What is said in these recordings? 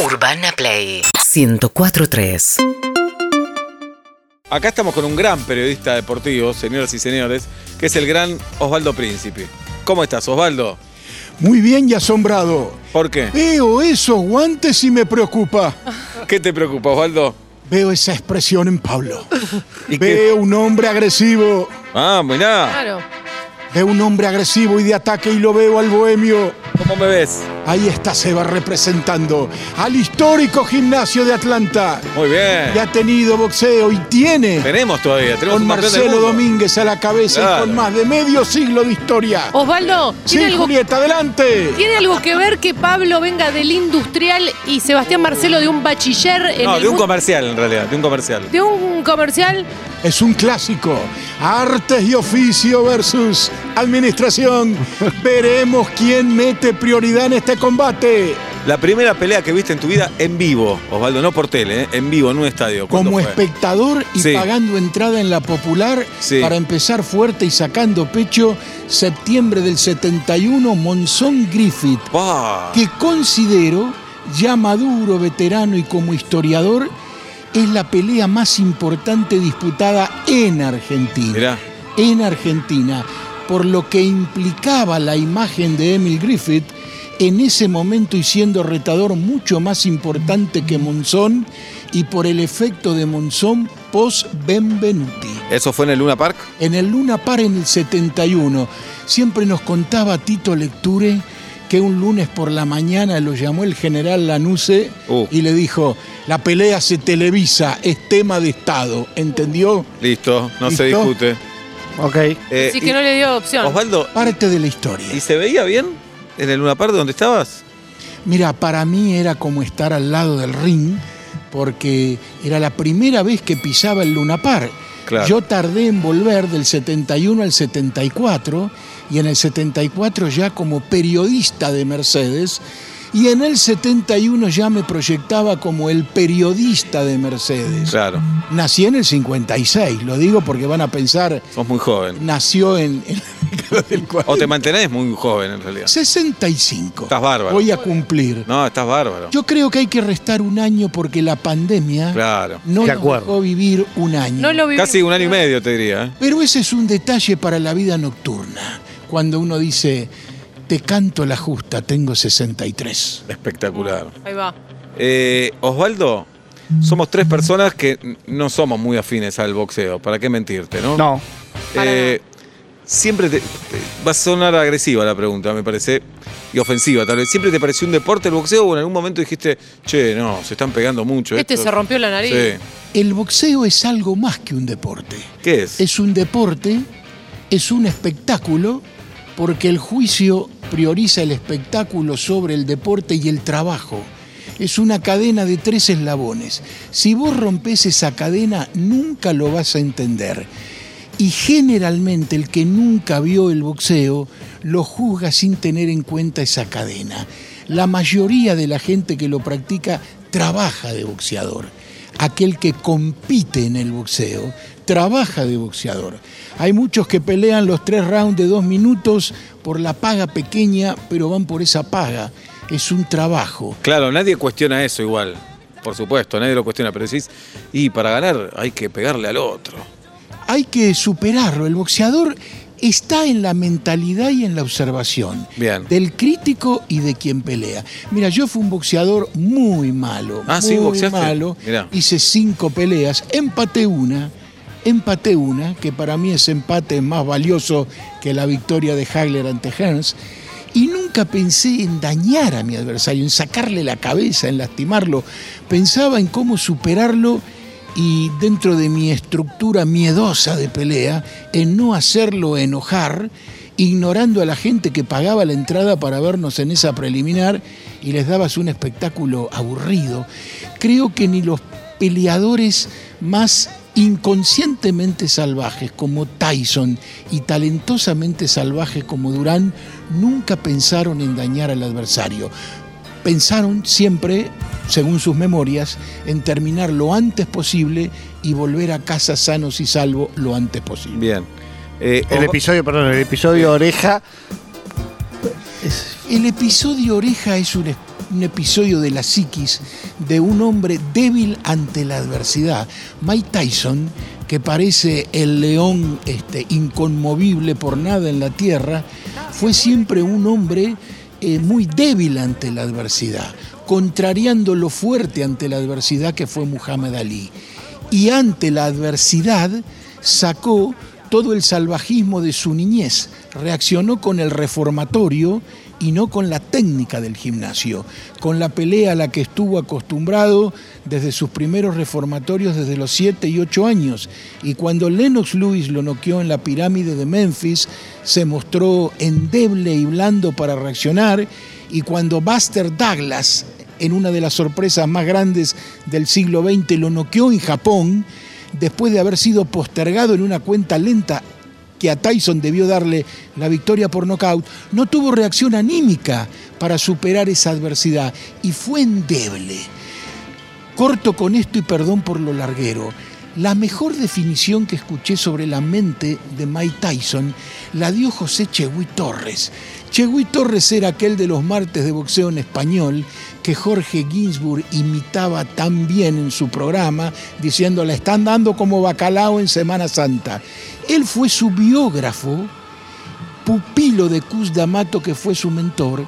Urbana Play 1043. Acá estamos con un gran periodista deportivo, señoras y señores, que es el gran Osvaldo Príncipe. ¿Cómo estás, Osvaldo? Muy bien y asombrado. ¿Por qué? Veo esos guantes y me preocupa. ¿Qué te preocupa, Osvaldo? Veo esa expresión en Pablo. ¿Y qué? Veo un hombre agresivo. Ah, mirá. Claro. Veo un hombre agresivo y de ataque y lo veo al bohemio. ¿Cómo me ves? Ahí está Seba representando al histórico gimnasio de Atlanta. Muy bien. Que ha tenido boxeo y tiene Tenemos todavía, tenemos con un campeón del Marcelo mundo. Domínguez a la cabeza Claro. y con más de medio siglo de historia. Osvaldo, Sí, ¿tiene algo, Julieta, adelante. ¿tiene algo que ver que Pablo venga del industrial y Sebastián Marcelo de un bachiller en No, el de un comercial en realidad, de un comercial. de un comercial? Es un clásico. Artes y oficio versus administración. Veremos quién mete prioridad en este combate. La primera pelea que viste en tu vida en vivo, Osvaldo, no por tele, ¿eh? en vivo, en un estadio. ¿Cuándo Como fue? espectador y Sí. pagando entrada en la popular Sí. para empezar fuerte y sacando pecho, septiembre del 71, Monzón Griffith, que considero, ya maduro, veterano y como historiador, es la pelea más importante disputada en Argentina. Mirá. en Argentina, por lo que implicaba la imagen de Emil Griffith en ese momento y siendo retador mucho más importante que Monzón y por el efecto de Monzón post-Benvenuti. ¿Eso fue en el Luna Park? En el Luna Par en el 71, siempre nos contaba Tito Lecture que un lunes por la mañana lo llamó el general Lanuse Uh. y le dijo, la pelea se televisa, es tema de Estado, ¿entendió? Listo, no se discute. Ok. Eh, Así y- que no le dio opción. Osvaldo, Parte de la historia. ¿y se veía bien en el Luna Park donde estabas? Mira, para mí era como estar al lado del ring, porque era la primera vez que pisaba el Luna Park. Claro. Yo tardé en volver del 71 al 74, y en el 74 ya como periodista de Mercedes, y en el 71 ya me proyectaba como el periodista de Mercedes. Claro, Nací en el 56, lo digo porque van a pensar, sos muy joven. nació en, en la década del 40. O te mantenés muy joven en realidad. 65. Estás bárbaro. Voy a cumplir. No, estás bárbaro. Yo creo que hay que restar un año porque la pandemia Claro. no De nos acuerdo. dejó vivir un año. No lo viví. Casi un año y medio, te diría. ¿eh? Pero ese es un detalle para la vida nocturna. Cuando uno dice, te canto la justa, tengo 63. Espectacular. Ahí va. Eh, Osvaldo, somos tres personas que no somos muy afines al boxeo. ¿Para qué mentirte, no? No. Eh, siempre te, te- va a sonar agresiva la pregunta, me parece, y ofensiva tal vez. ¿Siempre te pareció un deporte el boxeo o en algún momento dijiste, che, no, se están pegando mucho? Este estos"? se rompió la nariz. Sí. El boxeo es algo más que un deporte. ¿Qué es? Es un deporte, es un espectáculo, porque el juicio prioriza el espectáculo sobre el deporte y el trabajo. Es una cadena de tres eslabones. Si vos rompes esa cadena, nunca lo vas a entender. Y generalmente el que nunca vio el boxeo lo juzga sin tener en cuenta esa cadena. La mayoría de la gente que lo practica trabaja de boxeador. Aquel que compite en el boxeo trabaja de boxeador. Hay muchos que pelean los tres rounds de dos minutos por la paga pequeña, pero van por esa paga. Es un trabajo. Claro, nadie cuestiona eso igual. Por supuesto, nadie lo cuestiona, pero decís, y para ganar hay que pegarle al otro. hay que superarlo. El boxeador está en la mentalidad y en la observación Bien. del crítico y de quien pelea. Mira, yo fui un boxeador muy malo, Ah, sí, muy boxeaste. malo. Mirá. Hice cinco peleas, empaté una, empaté una, que para mí ese empate es más valioso que la victoria de Hagler ante Hearns. Y nunca pensé en dañar a mi adversario, en sacarle la cabeza, en lastimarlo. Pensaba en cómo superarlo y dentro de mi estructura miedosa de pelea, en no hacerlo enojar, ignorando a la gente que pagaba la entrada para vernos en esa preliminar y les dabas un espectáculo aburrido. Creo que ni los peleadores más inconscientemente salvajes como Tyson y talentosamente salvajes como Durán nunca pensaron en dañar al adversario. Pensaron siempre, según sus memorias, en terminar lo antes posible y volver a casa sanos y salvos lo antes posible. Bien. Eh, El episodio, perdón, el episodio Oreja. El episodio Oreja es un, un episodio de la psiquis de un hombre débil ante la adversidad. Mike Tyson, que parece el león este, inconmovible por nada en la tierra, fue siempre un hombre eh, muy débil ante la adversidad, contrariando lo fuerte ante la adversidad que fue Muhammad Ali. Y ante la adversidad sacó todo el salvajismo de su niñez, reaccionó con el reformatorio y no con la técnica del gimnasio, con la pelea a la que estuvo acostumbrado desde sus primeros reformatorios desde los 7 y 8 años. Y cuando Lennox Lewis lo noqueó en la pirámide de Memphis, se mostró endeble y blando para reaccionar. Y cuando Buster Douglas, en una de las sorpresas más grandes del siglo XX, lo noqueó en Japón, después de haber sido postergado en una cuenta lenta que a Tyson debió darle la victoria por nocaut, no tuvo reacción anímica para superar esa adversidad y fue endeble. Corto con esto y perdón por lo larguero. La mejor definición que escuché sobre la mente de Mike Tyson la dio José Chegui Torres. Chegui Torres era aquel de los martes de boxeo en español que Jorge Ginsburg imitaba tan bien en su programa, diciendo, la están dando como bacalao en Semana Santa. Él fue su biógrafo, pupilo de Cus D'Amato, que fue su mentor,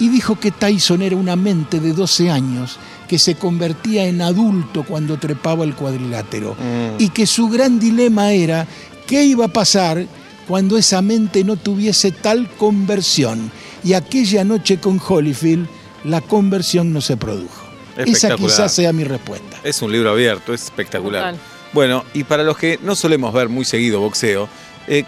y dijo que Tyson era una mente de 12 años que se convertía en adulto cuando trepaba el cuadrilátero y que su gran dilema era qué iba a pasar cuando esa mente no tuviese tal conversión. Y aquella noche con Holyfield la conversión no se produjo. Esa quizás sea mi respuesta. Es un libro abierto, es espectacular. Total. Bueno, y para los que no solemos ver muy seguido boxeo, eh,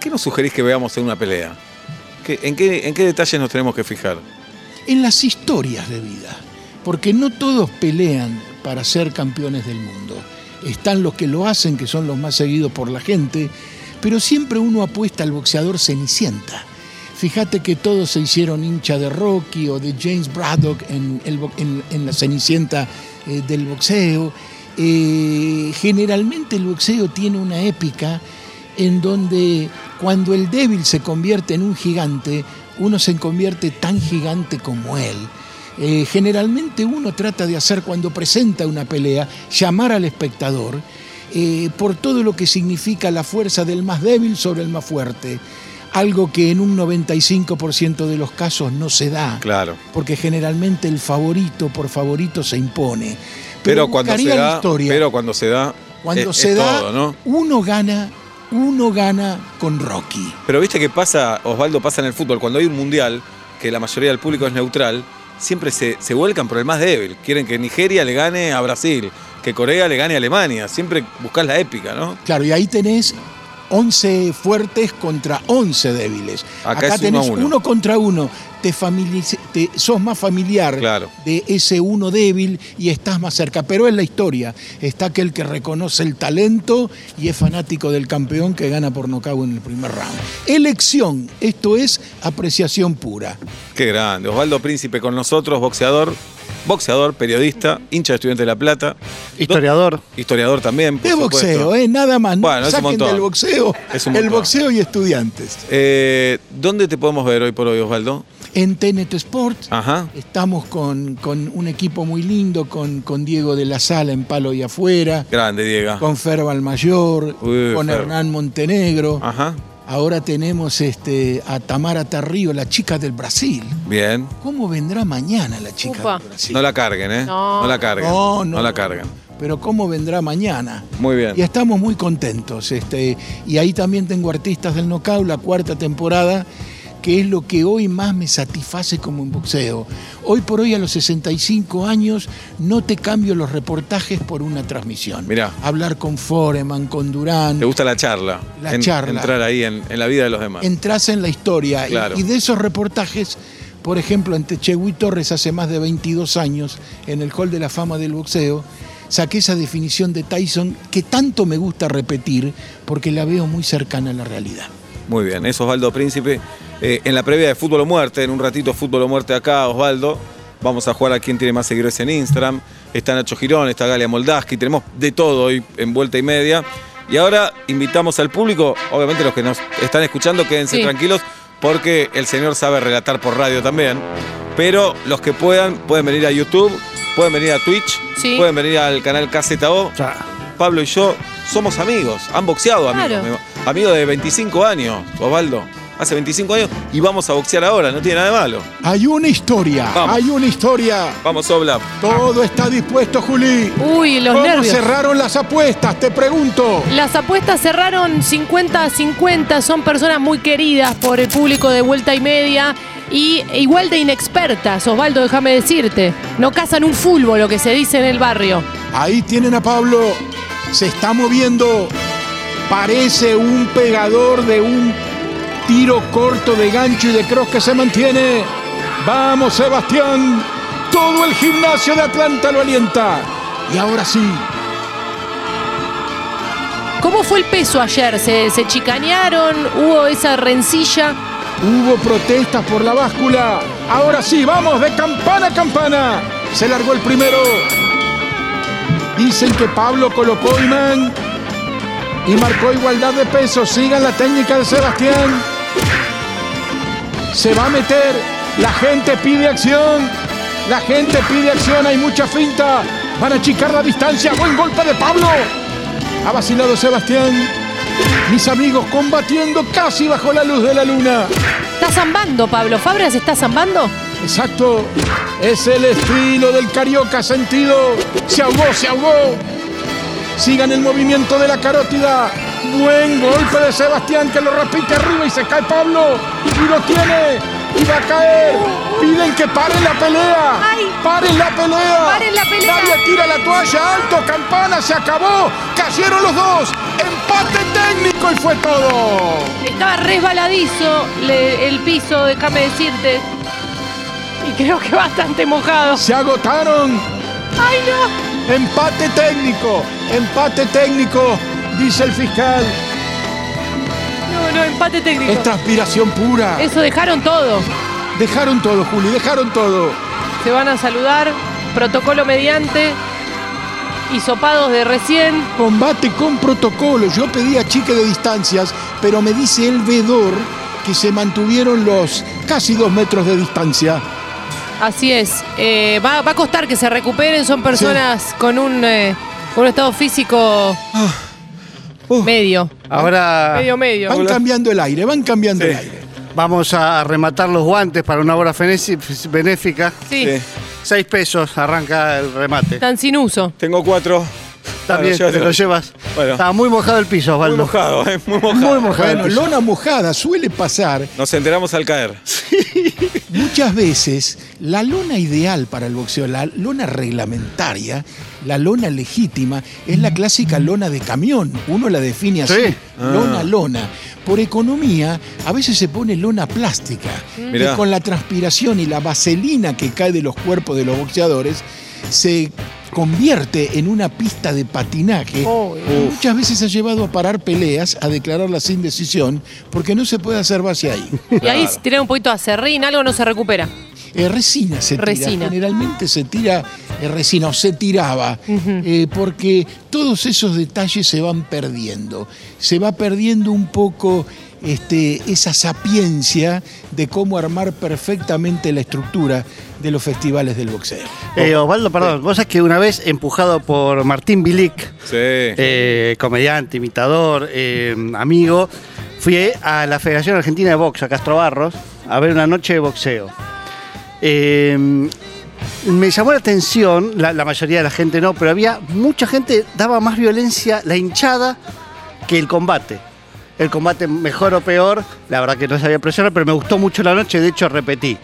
¿qué nos sugerís que veamos en una pelea? ¿Qué- en, qué, ¿En qué detalles nos tenemos que fijar? En las historias de vida, porque no todos pelean para ser campeones del mundo. Están los que lo hacen, que son los más seguidos por la gente, pero siempre uno apuesta al boxeador cenicienta. Fíjate que todos se hicieron hincha de Rocky o de James Braddock en, la cenicienta eh, del boxeo. Eh, generalmente el boxeo tiene una épica en donde cuando el débil se convierte en un gigante, uno se convierte tan gigante como él. Eh, generalmente uno trata de hacer cuando presenta una pelea, llamar al espectador por todo lo que significa la fuerza del más débil sobre el más fuerte, algo que en un 95% de los casos no se da, Claro. porque generalmente el favorito por favorito se impone. Pero, cuando se da, pero cuando se da, Cuando es- se es da, todo, ¿no? uno gana, uno gana con Rocky. Pero viste que pasa, Osvaldo, pasa en el fútbol, cuando hay un mundial, que la mayoría del público es neutral, siempre se, se vuelcan por el más débil. Quieren que Nigeria le gane a Brasil, que Corea le gane a Alemania. Siempre buscas la épica, ¿no? Claro, y ahí tenés 11 fuertes contra 11 débiles. Acá uno tenés uno. uno. contra uno. Te- sos más familiar Claro. de ese uno débil y estás más cerca. Pero es la historia. Está aquel que reconoce el talento y es fanático del campeón que gana por nocaut en el primer round. Elección, esto es apreciación pura. Qué grande. Osvaldo Príncipe con nosotros, boxeador, boxeador, periodista, hincha de Estudiante de La Plata. Historiador. Do- historiador también, por De supuesto. boxeo, ¿eh? nada más. Bueno, es un del boxeo Es un el boxeo y estudiantes. Eh, ¿Dónde te podemos ver hoy por hoy, Osvaldo? En TNT Sports Ajá. Estamos con, con un equipo muy lindo, con, con Diego de la Sala en Palo y Afuera, Grande, Diego. con Ferbal Mayor, Uy, con Fer. Hernán Montenegro. Ajá. Ahora tenemos este, a Tamara Tarrío, la chica del Brasil. Bien. ¿Cómo vendrá mañana la chica del Brasil? No la carguen, ¿eh? No. la carguen. No, no. la carguen. Pero ¿cómo vendrá mañana? Muy bien. Y estamos muy contentos. Este, y ahí también tengo Artistas del Knockout, la cuarta temporada, que es lo que hoy más me satisface como en boxeo. Hoy por hoy, a los 65 años, no te cambio los reportajes por una transmisión. Mirá. Hablar con Foreman, con Durán. ¿Te gusta la charla? La charla. Entrar ahí en, en la vida de los demás. entras en la historia. Y- Claro. Y, de esos reportajes, por ejemplo, ante Chegui Torres hace más de 22 años, en el Hall de la Fama del Boxeo, saqué esa definición de Tyson que tanto me gusta repetir porque la veo muy cercana a la realidad. Muy bien, es Osvaldo Príncipe. Eh, en la previa de Fútbol o Muerte, en un ratito Fútbol o Muerte acá, Osvaldo. Vamos a jugar a quién tiene más seguidores en Instagram. Está Nacho Girón, está Galia Moldaski, tenemos de todo hoy en vuelta y media. Y ahora invitamos al público, obviamente los que nos están escuchando, quédense Sí. tranquilos, porque el señor sabe relatar por radio también. Pero los que puedan, pueden venir a YouTube, pueden venir a Twitch, Sí. pueden venir al canal KZO. Pablo y yo somos amigos, han boxeado amigos. Claro. Amigos de 25 años, Osvaldo. Hace 25 años y vamos a boxear ahora, no tiene nada de malo. Hay una historia, Vamos. hay una historia. Vamos, Obla. Todo está dispuesto, Juli. Uy, los ¿Cómo nervios. cerraron las apuestas? Te pregunto. Las apuestas cerraron 50 a 50, son personas muy queridas por el público de vuelta y media y igual de inexpertas, Osvaldo, déjame decirte. No cazan un fútbol, lo que se dice en el barrio. Ahí tienen a Pablo. Se está moviendo. Parece un pegador de un tiro corto de gancho y de cross que se mantiene. Vamos, Sebastián. Todo el gimnasio de Atlanta lo alienta. Y ahora sí, ¿Cómo fue el peso ayer? ¿Se, se chicanearon? ¿Hubo esa rencilla? Hubo protestas por la báscula. Ahora sí, vamos de campana a campana. Se largó el primero. Dicen que Pablo colocó imán y marcó igualdad de peso. Sigan la técnica de Sebastián. Se va a meter. La gente pide acción. La gente pide acción. Hay mucha finta. Van a achicar la distancia. Buen golpe de Pablo. Ha vacilado Sebastián. Mis amigos combatiendo casi bajo la luz de la luna. ¿Está zambando, Pablo? ¿Fabra está zambando? Exacto. Es el estilo del carioca sentido. Se ahogó, se ahogó. Sigan el movimiento de la carótida. Buen golpe de Sebastián que lo repite arriba y se cae Pablo. Y lo tiene. Y va a caer. Piden que paren la pelea. ¡Ay! Paren la pelea. ¡Paren la pelea! Nadie tira la toalla alto. Campana se acabó. Cayeron los dos. Empate técnico y fue todo. Estaba resbaladizo el piso, déjame decirte. Creo que bastante mojado. Se agotaron. ¡Ay, no! Empate técnico, empate técnico, dice el fiscal. No, no, empate técnico. Es transpiración pura. Eso dejaron todo. Dejaron todo, Juli, dejaron todo. Se van a saludar, protocolo mediante, hisopados de recién. Combate con protocolo. Yo pedí a chique de distancias, pero me dice el vedor que se mantuvieron los casi dos metros de distancia. Así es. Eh, va, va a costar que se recuperen. Son personas con un, eh, un estado físico medio. Ahora Medio, medio. Van cambiando el aire, van cambiando Sí. el aire. vamos a rematar los guantes para una obra benéfica. Sí, Sí. Seis pesos arranca el remate. están sin uso. Tengo cuatro. También Bueno, te lo llevas. Bueno. Estaba muy mojado el piso, Muy Osvaldo. mojado, eh, muy mojado. Muy mojado el Bueno, piso. lona mojada suele pasar Nos enteramos al caer. Muchas veces la lona ideal para el boxeo, la lona reglamentaria, la lona legítima, es la clásica lona de camión. Uno la define así, Sí. lona, lona. Por economía, a veces se pone lona plástica. Mirá. Y con la transpiración y la vaselina que cae de los cuerpos de los boxeadores, se convierte en una pista de patinaje. Oh, Muchas veces ha llevado a parar peleas, a declararla sin decisión, porque no se puede hacer base ahí. Y ahí si tiran un poquito de acerrín, algo no se recupera. Eh, resina se tira. Resina. Generalmente se tira eh, resina o se tiraba, eh, porque todos esos detalles se van perdiendo. Se va perdiendo un poco este, esa sapiencia de cómo armar perfectamente la estructura de los festivales del boxeo. Eh, Osvaldo, perdón, vos sabés que una vez empujado por Martín Bilic, Sí. eh, comediante, imitador, eh, amigo, fui a la Federación Argentina de Box, a Castro Barros, a ver una noche de boxeo. Eh, me llamó la atención, la, la mayoría de la gente no, pero había mucha gente, daba más violencia la hinchada que el combate. El combate mejor o peor, la verdad que no sabía presionar, pero me gustó mucho la noche, de hecho repetí.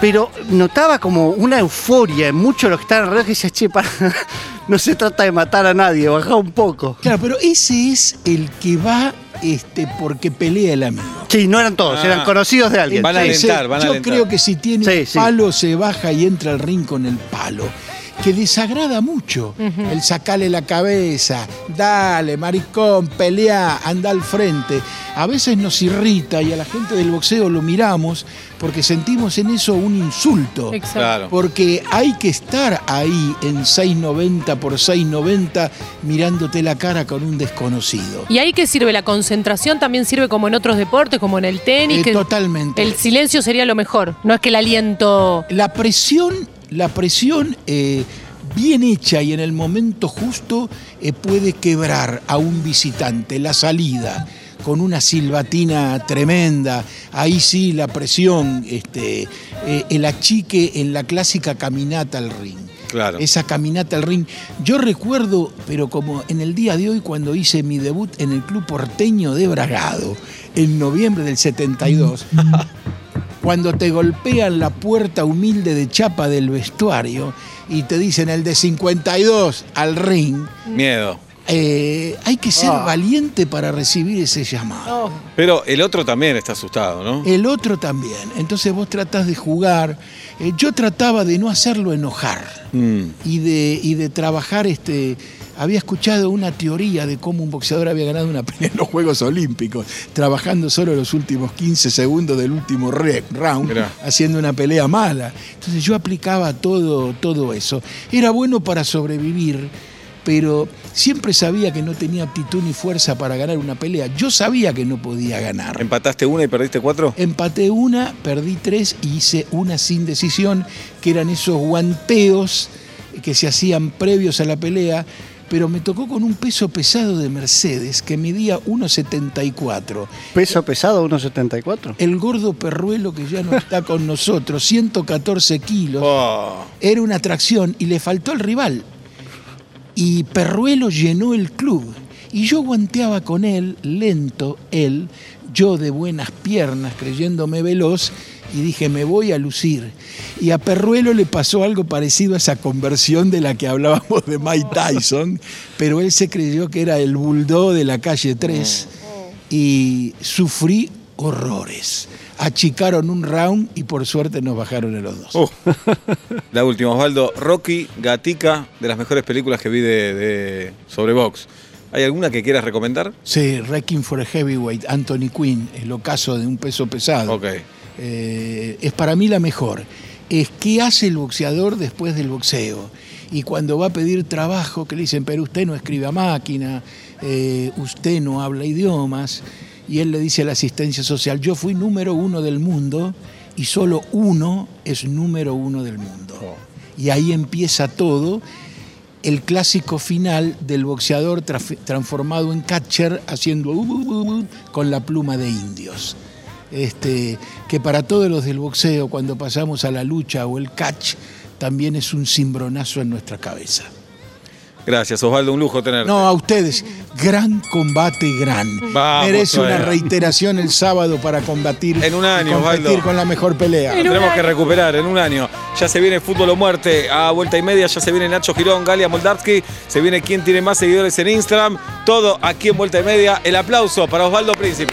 Pero notaba como una euforia en muchos de los que estaban alrededor que decía, che, para, no se trata de matar a nadie, bajá un poco. Claro, pero ese es el que va este, porque pelea el amigo. Sí, no eran todos, Ah. eran conocidos de alguien. Van a alentar, van a yo alentar. creo que si tiene Sí, un sí. palo, se baja y entra al ring con el palo. Que desagrada mucho. El sacarle la cabeza, dale, maricón, pelea, anda al frente. A veces nos irrita y a la gente del boxeo lo miramos porque sentimos en eso un insulto. Exacto. Porque hay que estar ahí en 6.90 por 6.90 mirándote la cara con un desconocido. ¿Y ahí qué sirve? ¿La concentración también sirve como en otros deportes, como en el tenis? Eh, que totalmente. El silencio sería lo mejor. No es que el aliento. La presión, la presión eh, bien hecha y en el momento justo eh, puede quebrar a un visitante. La salida con una silbatina tremenda, ahí sí la presión, este, eh, el achique en la clásica caminata al ring. Claro. Esa caminata al ring. Yo recuerdo, pero como en el día de hoy, cuando hice mi debut en el Club Porteño de Bragado, en noviembre del 72, cuando te golpean la puerta humilde de chapa del vestuario y te dicen el de 52 al ring, Miedo. eh, hay que ser Ah. valiente para recibir ese llamado. Oh, Pero el otro también está asustado, ¿no? El otro también. Entonces vos tratás de jugar. Eh, yo trataba de no hacerlo enojar Mm. y de, y de trabajar este. Había escuchado una teoría de cómo un boxeador había ganado una pelea en los Juegos Olímpicos, trabajando solo los últimos 15 segundos del último round, Mirá. haciendo una pelea mala. Entonces yo aplicaba todo, todo eso. Era bueno para sobrevivir, pero siempre sabía que no tenía aptitud ni fuerza para ganar una pelea. Yo sabía que no podía ganar. ¿Empataste una y perdiste cuatro? Empaté una, perdí tres y hice una sin decisión, que eran esos guanteos que se hacían previos a la pelea, pero me tocó con un peso pesado de Mercedes que medía 1,74. Peso pesado, 1,74. El gordo perruelo que ya no está con nosotros, 114 kilos, Oh. era una atracción y le faltó el rival. Y Perruelo llenó el club. Y yo guanteaba con él, lento, él, yo de buenas piernas, creyéndome veloz, y dije, me voy a lucir. Y a Perruelo le pasó algo parecido a esa conversión de la que hablábamos de Mike Tyson, pero él se creyó que era el bulldog de la calle 3 y sufrí horrores. Achicaron un round y por suerte nos bajaron en los dos. Uh. La última, Osvaldo. Rocky, Gatica, de las mejores películas que vi de, de- sobre box. ¿Hay alguna que quieras recomendar? Sí, Wrecking for a Heavyweight, Anthony Quinn, el ocaso de un peso pesado. Ok. Eh, es para mí la mejor. Es qué hace el boxeador después del boxeo. Y cuando va a pedir trabajo, que le dicen, pero usted no escribe a máquina, eh, usted no habla idiomas. Y él le dice a la asistencia social, yo fui número uno del mundo y solo uno es número uno del mundo. Y ahí empieza todo el clásico final del boxeador transformado en catcher haciendo uh, uh, uh, con la pluma de indios. Este, que para todos los del boxeo, cuando pasamos a la lucha o el catch, también es un cimbronazo en nuestra cabeza. Gracias, Osvaldo. Un lujo tenerte. No, a ustedes, gran combate, gran. Vamos, Merece una reiteración el sábado para combatir En un año, y competir Osvaldo. con la mejor pelea. Lo tenemos que recuperar en un año. Ya se viene Fútbol o Muerte a vuelta y media. Ya se viene Nacho Girón, Galia Moldavsky. Se viene quién tiene más seguidores en Instagram. Todo aquí en vuelta y media. El aplauso para Osvaldo Príncipe.